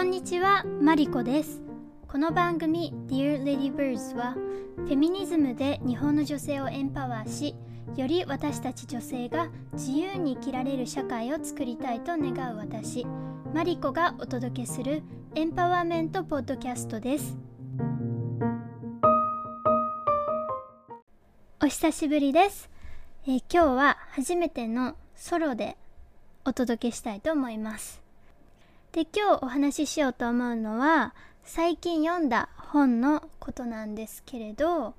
こんにちは、マリコです。この番組 Dear Lady Birds はフェミニズムで日本の女性をエンパワーし、より私たち女性が自由に生きられる社会を作りたいと願う私、マリコがお届けするエンパワーメントポッドキャストです。お久しぶりです。えー今日は初めてのソロでお届けしたいと思います。で今日お話ししようと思うのは最近読んだ本のことなんですけれど、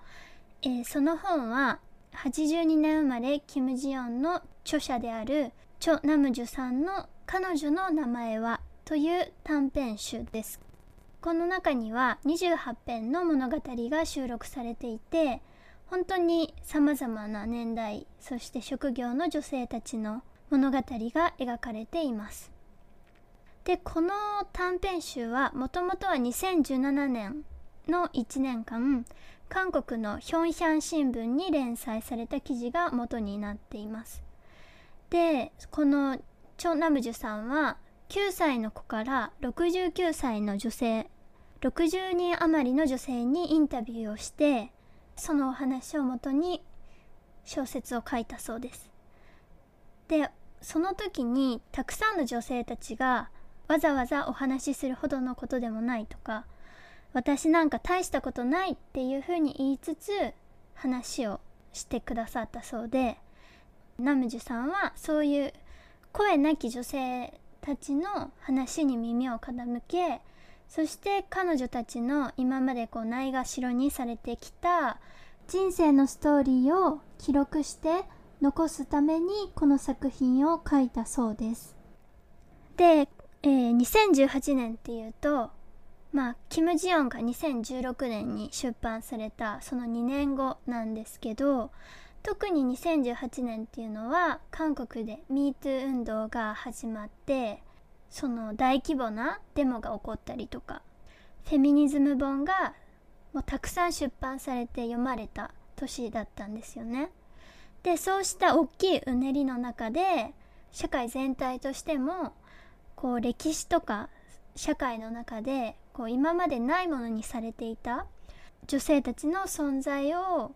えーその本は82年生まれキム・ジヨンの著者であるチョ・ナムジュさんの「彼女の名前は」という短編集です。この中には28編の物語が収録されていて本当にさまざまな年代そして職業の女性たちの物語が描かれています。でこの短編集はもともとは2017年の1年間韓国のヒョンヒャン新聞に連載された記事が元になっています。でこのチョ・ナムジュさんは9歳の子から69歳の女性60人余りの女性にインタビューをしてそのお話をもとに小説を書いたそうです。でその時にたくさんの女性たちがわざわざお話しするほどのことでもないとか私なんか大したことないっていうふうに言いつつ話をしてくださったそうでナムジュさんはそういう声なき女性たちの話に耳を傾けそして彼女たちの今までこうないがしろにされてきた人生のストーリーを記録して残すためにこの作品を書いたそうです。で、えー2018年っていうとまあキム・ジヨンが2016年に出版されたその2年後なんですけど特に2018年っていうのは韓国で MeToo 運動が始まってその大規模なデモが起こったりとかフェミニズム本がもうたくさん出版されて読まれた年だったんですよね。でそうした大きいうねりの中で社会全体としてもこう歴史とか社会の中でこう今までないものにされていた女性たちの存在を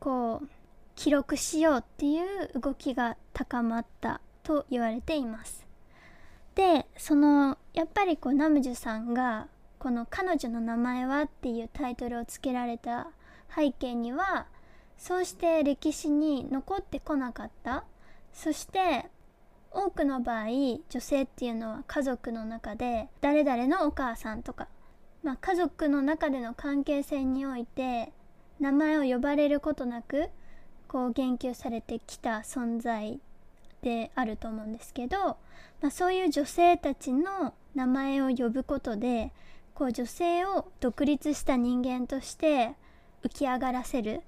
こう記録しようっていう動きが高まったと言われています。でそのやっぱりこうナムジュさんがこの「彼女の名前は?」っていうタイトルをつけられた背景にはそうして歴史に残ってこなかったそして多くの場合女性っていうのは家族の中で誰々のお母さんとか、まあ、家族の中での関係性において名前を呼ばれることなくこう言及されてきた存在であると思うんですけど、まあ、そういう女性たちの名前を呼ぶことでこう女性を独立した人間として浮き上がらせるっ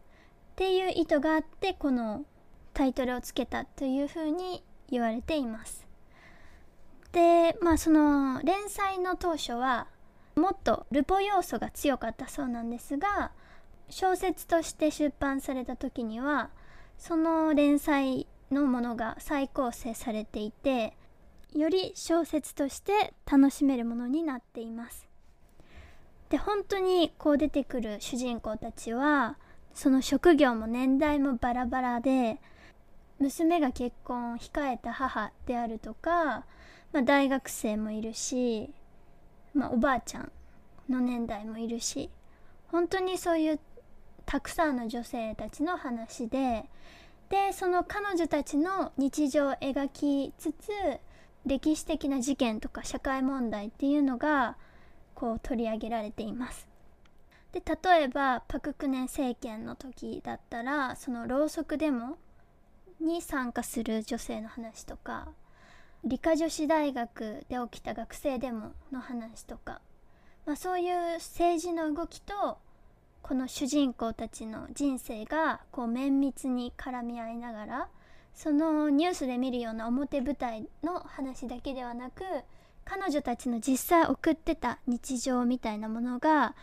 ていう意図があってこのタイトルをつけたというふうに言われています。でまあその連載の当初はもっとルポ要素が強かったそうなんですが小説として出版された時にはその連載のものが再構成されていてより小説として楽しめるものになっています。で本当にこう出てくる主人公たちはその職業も年代もバラバラで娘が結婚を控えた母であるとか、まあ、大学生もいるし、まあ、おばあちゃんの年代もいるし本当にそういうたくさんの女性たちの話ででその彼女たちの日常を描きつつ歴史的な事件とか社会問題っていうのがこう取り上げられています。で例えばパク・クネ政権の時だったらそのろうそくデモに参加する女性の話とか理科女子大学で起きた学生デモの話とか、まあ、そういう政治の動きとこの主人公たちの人生がこう綿密に絡み合いながらそのニュースで見るような表舞台の話だけではなく彼女たちの実際送ってた日常みたいなものが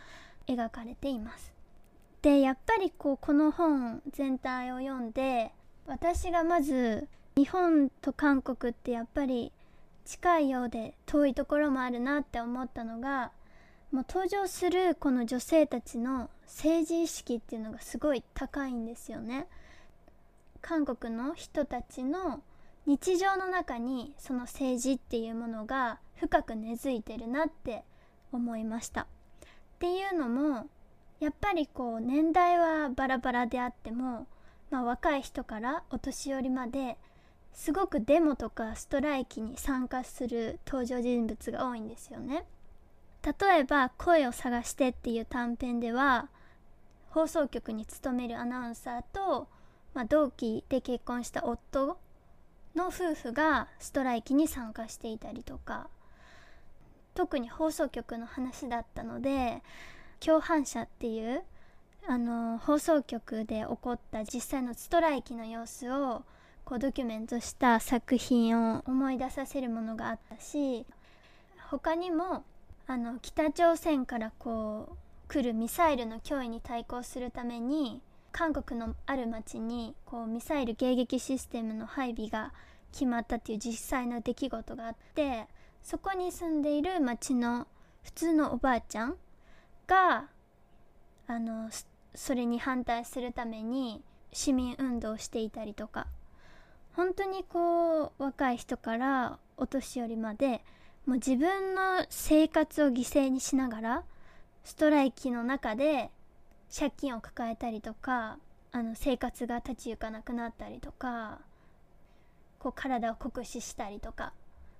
描かれています。でやっぱりこうこの本全体を読んで私がまず日本と韓国ってやっぱり近いようで遠いところもあるなって思ったのがもう登場するこの女性たちの政治意識っていうのがすごい高いんですよね。韓国の人たちの日常の中にその政治っていうものが深く根付いてるなって思いました。っていうのもやっぱりこう年代はバラバラであっても、まあ、若い人からお年寄りまですごくデモとかストライキに参加する登場人物が多いんですよね。例えば「声を探して」っていう短編では放送局に勤めるアナウンサーと、まあ、同期で結婚した夫の夫婦がストライキに参加していたりとか特に放送局の話だったので共犯者っていうあの放送局で起こった実際のストライキの様子をこうドキュメントした作品を思い出させるものがあったし他にもあの北朝鮮からこう来るミサイルの脅威に対抗するために韓国のある町にこうミサイル迎撃システムの配備が決まったっていう実際の出来事があってそこに住んでいる町の普通のおばあちゃんがあのそれに反対するために市民運動をしていたりとか。本当にこう若い人からお年寄りまでもう自分の生活を犠牲にしながらストライキの中で借金を抱えたりとかあの生活が立ち行かなくなったりとかこう体を酷使したりとか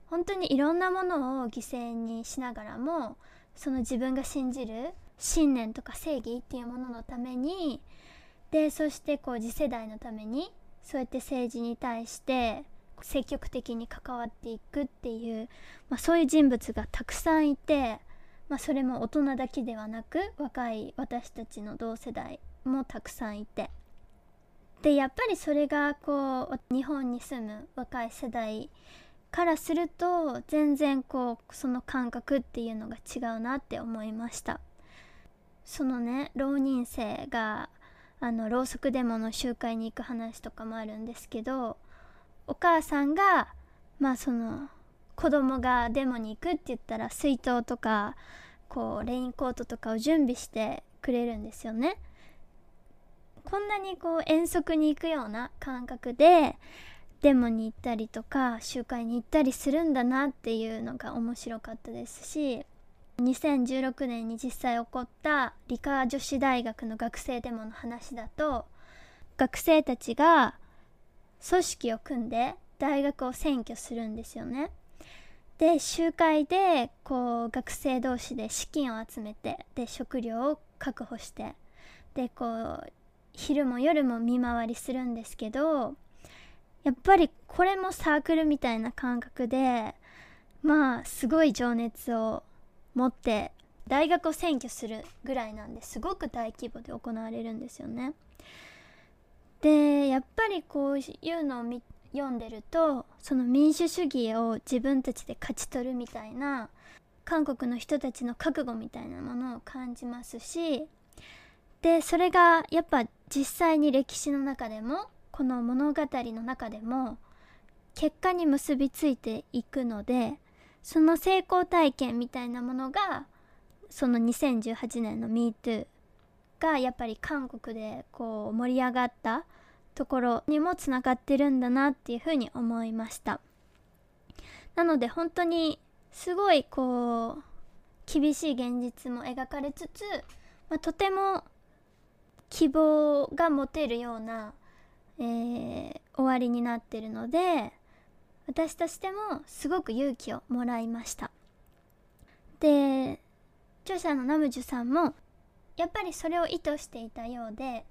本当にいろんなものを犠牲にしながらもその自分が信じる信念とか正義っていうもののためにでそしてこう次世代のためにそうやって政治に対して積極的に関わっていくっていう、まあ、そういう人物がたくさんいて、まあ、それも大人だけではなく若い私たちの同世代もたくさんいて。でやっぱりそれがこう日本に住む若い世代からすると全然こうその感覚っていうのが違うなって思いました。そのね浪人生があのろうそくデモの集会に行く話とかもあるんですけどお母さんがまあその子供がデモに行くって言ったら水筒とかこうレインコートとかを準備してくれるんですよね。こんなにこう遠足に行くような感覚でデモに行ったりとか集会に行ったりするんだなっていうのが面白かったですし2016年に実際起こった理科女子大学の学生デモの話だと学生たちが組織を組んで大学を占拠するんですよね。で集会でこう学生同士で資金を集めてで食料を確保してでこう昼も夜も見回りするんですけどやっぱりこれもサークルみたいな感覚でまあすごい情熱を持って大学を占拠するぐらいなんですごく大規模で行われるんですよね。でやっぱりこういうのを読んでるとその民主主義を自分たちで勝ち取るみたいな韓国の人たちの覚悟みたいなものを感じますしでそれがやっぱ実際に歴史の中でもこの物語の中でも結果に結びついていくのでその成功体験みたいなものがその2018年の MeToo がやっぱり韓国でこう盛り上がったところにもつながってるんだなっていうふうに思いました。なので本当にすごいこう厳しい現実も描かれつつ、まあ、とても希望が持てるような、えー、終わりになってるので私としてもすごく勇気をもらいましたで著者のナムジュさんもやっぱりそれを意図していたようで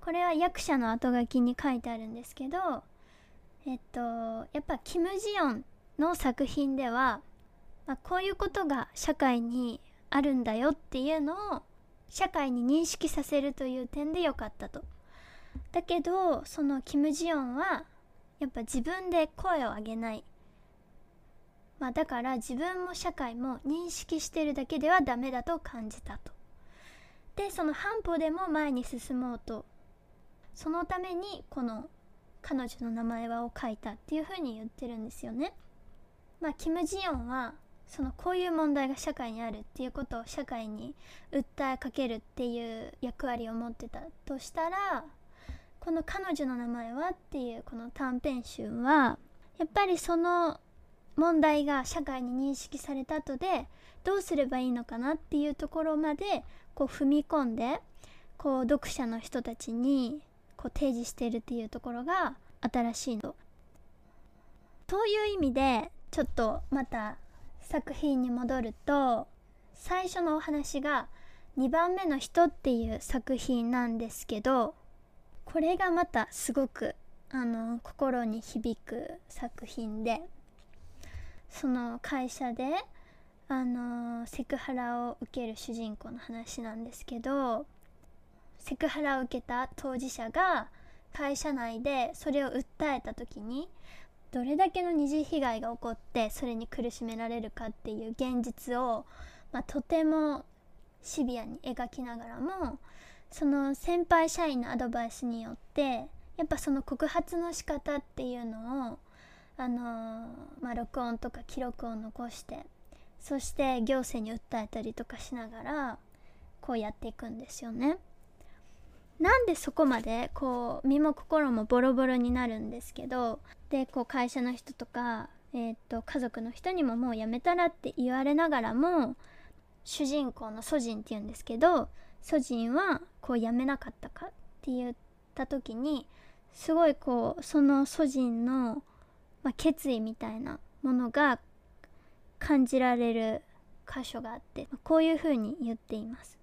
これは役者の後書きに書いてあるんですけどえっとやっぱキム・ジヨンの作品では、まあ、こういうことが社会にあるんだよっていうのを社会に認識させるという点で良かったと。だけどそのキム・ジヨンはやっぱ自分で声を上げない、まあ、だから自分も社会も認識してるだけではダメだと感じたと。でその半歩でも前に進もうとそのためにこの彼女の名前はを書いたっていうふうに言ってるんですよね。まあキム・ジヨンはそのこういう問題が社会にあるっていうことを社会に訴えかけるっていう役割を持ってたとしたらこの「彼女の名前は?」っていうこの短編集はやっぱりその問題が社会に認識された後でどうすればいいのかなっていうところまでこう踏み込んでこう読者の人たちにこう提示しているっていうところが新しいの。という意味でちょっとまた作品に戻ると最初のお話が2番目の人っていう作品なんですけどこれがまたすごくあの心に響く作品でその会社であのセクハラを受ける主人公の話なんですけどセクハラを受けた当事者が会社内でそれを訴えた時にどれだけの二次被害が起こってそれに苦しめられるかっていう現実を、まあ、とてもシビアに描きながらもその先輩社員のアドバイスによってやっぱその告発の仕方っていうのをあのー、まあ、録音とか記録を残してそして行政に訴えたりとかしながらこうやっていくんですよね。なんでそこまでこう身も心もボロボロになるんですけどでこう会社の人とか、えー、と家族の人にももうやめたらって言われながらも主人公のソジンっていうんですけどソジンはこうやめなかったかって言った時にすごいこうそのソジンの、まあ、決意みたいなものが感じられる箇所があってこういうふうに言っています。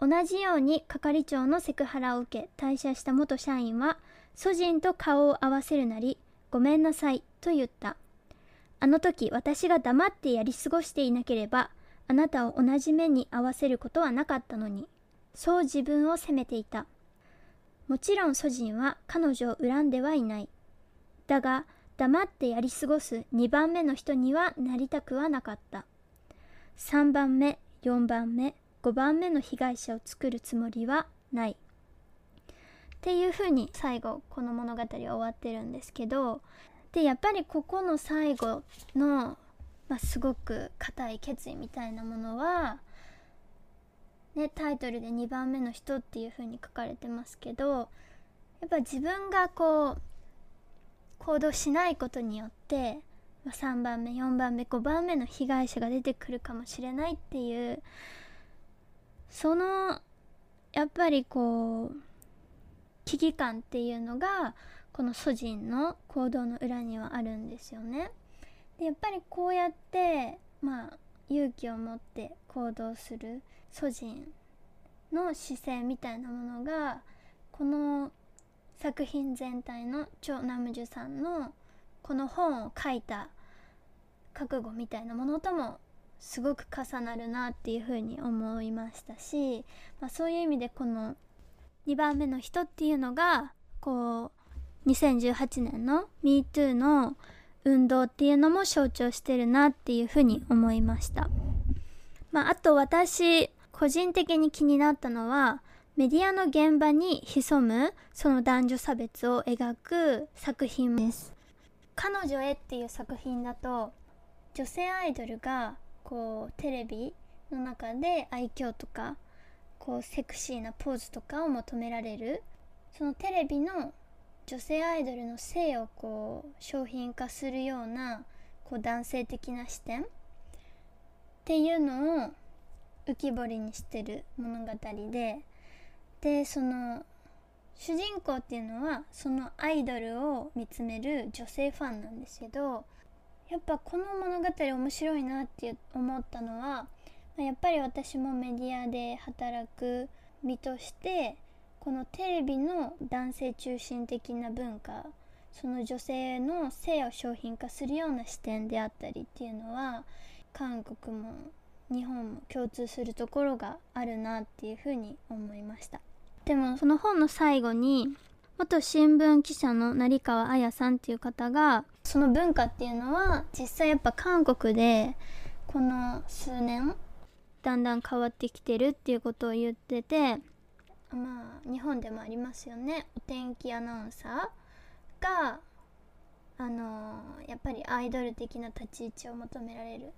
同じように係長のセクハラを受け退社した元社員は祖人と顔を合わせるなりごめんなさいと言った。あの時私が黙ってやり過ごしていなければあなたを同じ目に合わせることはなかったのにそう自分を責めていた。もちろん祖人は彼女を恨んではいない。だが黙ってやり過ごす2番目の人にはなりたくはなかった。3番目4番目5番目の被害者を作るつもりはない。っていうふうに最後この物語は終わってるんですけどでやっぱりここの最後の、まあ、すごく固い決意みたいなものは、ね、タイトルで2番目の人っていうふうに書かれてますけどやっぱ自分がこう行動しないことによってま3番目4番目5番目の被害者が出てくるかもしれないっていうそのやっぱりこう危機感っていうのがこの祖人の行動の裏にはあるんですよね。でやっぱりこうやってまあ勇気を持って行動する祖人の姿勢みたいなものがこの作品全体のチョ・ナムジュさんのこの本を書いた覚悟みたいなものともすごく重なるなっていうふうに思いましたし、まあ、そういう意味でこの2番目の人っていうのがこう2018年の MeToo の運動っていうのも象徴してるなっていうふうに思いました。まあ、あと私個人的に気になったのはメディアの現場に潜むその男女差別を描く作品です。彼女へっていう作品だと女性アイドルがこうテレビの中で愛嬌とかこうセクシーなポーズとかを求められるそのテレビの女性アイドルの性をこう商品化するようなこう男性的な視点。っていうのを浮き彫りにしてる物語で。でその主人公っていうのはそのアイドルを見つめる女性ファンなんですけどやっぱこの物語面白いなって思ったのはやっぱり私もメディアで働く身としてこのテレビの男性中心的な文化その女性の性を商品化するような視点であったりっていうのは韓国も日本も共通するところがあるなっていうふうに思いました。でもその本の最後に元新聞記者の成川彩さんっていう方がその文化っていうのは実際やっぱ韓国でこの数年だんだん変わってきてるっていうことを言っててまあ日本でもありますよね。お天気アナウンサーがあのやっぱりアイドル的な立ち位置を求められる。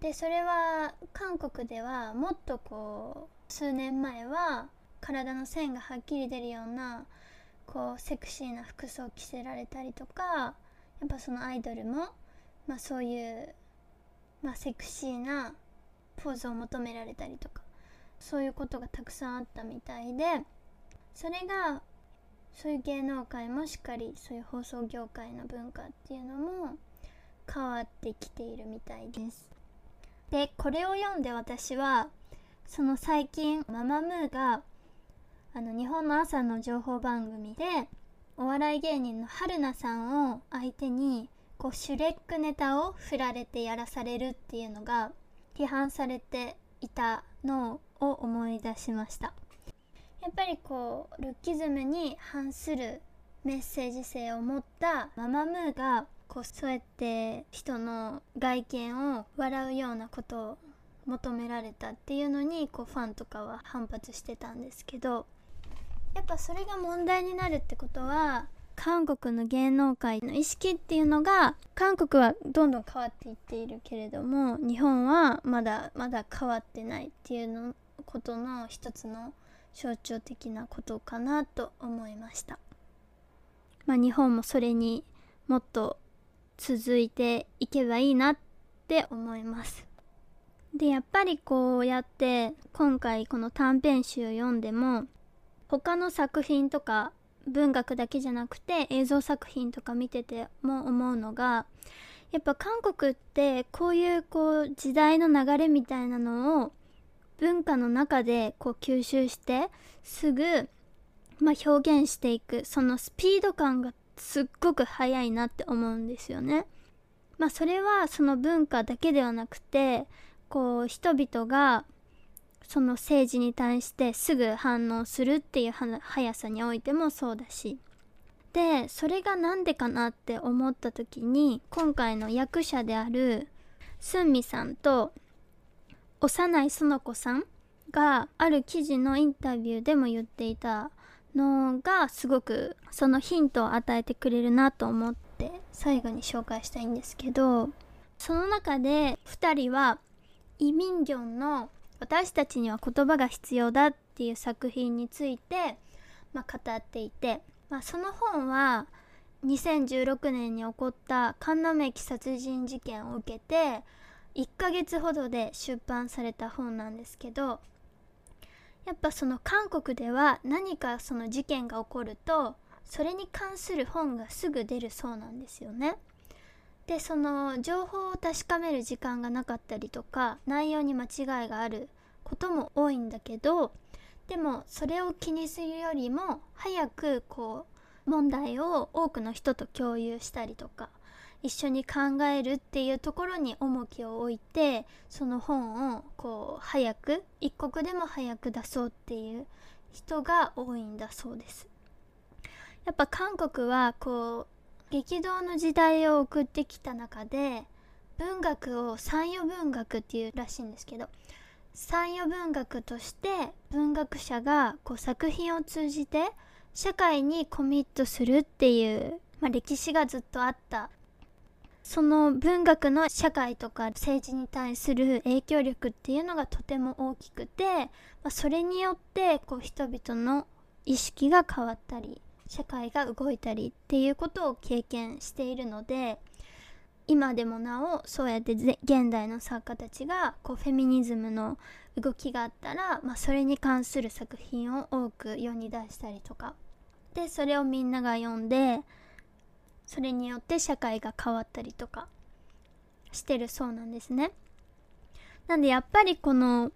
でそれは韓国ではもっとこう数年前は体の線がはっきり出るようなこうセクシーな服装を着せられたりとかやっぱそのアイドルも、まあ、そういう、まあ、セクシーなポーズを求められたりとか。そういうことがたくさんあったみたいでそれがそういう芸能界もしっかりそういう放送業界の文化っていうのも変わってきているみたいです。でこれを読んで私はその最近ママムーがあの日本の朝の情報番組でお笑い芸人の春菜さんを相手にこうシュレックネタを振られてやらされるっていうのが批判されていたのを思い出しました。やっぱりこうルッキズムに反するメッセージ性を持ったママムーがこうそうやって人の外見を笑うようなことを求められたっていうのにこうファンとかは反発してたんですけどやっぱそれが問題になるってことは韓国の芸能界の意識っていうのが韓国はどんどん変わっていっているけれども日本はまだまだ変わってないっていうのことの一つの象徴的なことかなと思いました。まあ、日本もそれにもっと続いていけばいいなって思いますでやっぱりこうやって今回この短編集を読んでも他の作品とか文学だけじゃなくて映像作品とか見てても思うのがやっぱ韓国ってこういうこう時代の流れみたいなのを文化の中でこう吸収してすぐ、まあ、表現していくそのスピード感がすっごく早いなって思うんですよね。まあそれはその文化だけではなくてこう人々がその政治に対してすぐ反応するっていう速さにおいてもそうだし。でそれが何でかなって思った時に今回の役者であるスンミさんと幼い園子さんがある記事のインタビューでも言っていたのがすごくそのヒントを与えてくれるなと思って最後に紹介したいんですけどその中で2人はイ・ミンギョンの「私たちには言葉が必要だ」っていう作品について、まあ、語っていて、まあ、その本は2016年に起こったカンナム駅殺人事件を受けて1ヶ月ほどで出版された本なんですけどやっぱその韓国では何かその事件が起こるとそれに関する本がすぐ出るそうなんですよね。でその情報を確かめる時間がなかったりとか内容に間違いがあることも多いんだけどでもそれを気にするよりも早くこう問題を多くの人と共有したりとか一緒に考えるっていうところに重きを置いてその本をこう早く一刻でも早く出そうっていう人が多いんだそうです。やっぱ韓国はこう激動の時代を送ってきた中で文学を三余文学っていうらしいんですけど三余文学として文学者がこう作品を通じて社会にコミットするっていう、まあ、歴史がずっとあった。その文学の社会とか政治に対する影響力っていうのがとても大きくて、まあ、それによってこう人々の意識が変わったり社会が動いたりっていうことを経験しているので今でもなおそうやって現代の作家たちがこうフェミニズムの動きがあったら、まあ、それに関する作品を多く世に出したりとかでそれをみんなが読んでそれによって社会が変わったりとかしてるそうなんですね。なんでやっぱりこの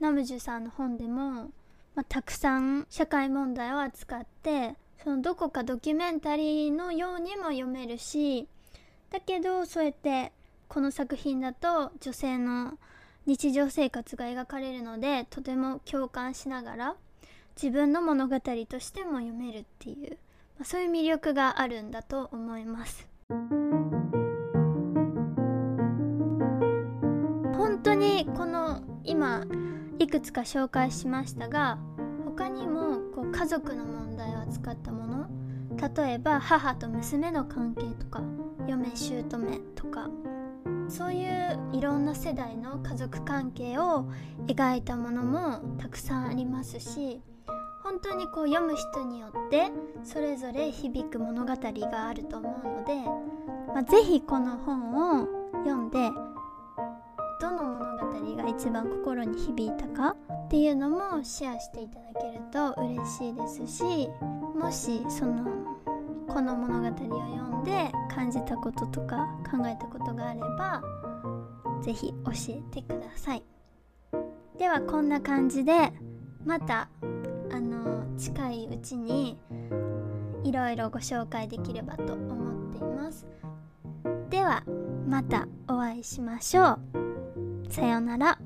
ナムジュさんの本でも、まあ、たくさん社会問題を扱ってそのどこかドキュメンタリーのようにも読めるしだけどそうやってこの作品だと女性の日常生活が描かれるのでとても共感しながら自分の物語としても読めるっていうまあ、そういう魅力があるんだと思います。本当にこの今いくつか紹介しましたが他にもこう家族の問題を扱ったもの。例えば母と娘の関係とか嫁姑とかそういういろんな世代の家族関係を描いたものもたくさんありますし本当にこう読む人によってそれぞれ響く物語があると思うので、まあ、是非この本を読んでどの物語が一番心に響いたかっていうのもシェアしていただと嬉しいですしもしそのこの物語を読んで感じたこととか考えたことがあれば是非教えてください。ではこんな感じでまたあの近いうちにいろいろご紹介できればと思っています。ではまたお会いしましょう。さようなら。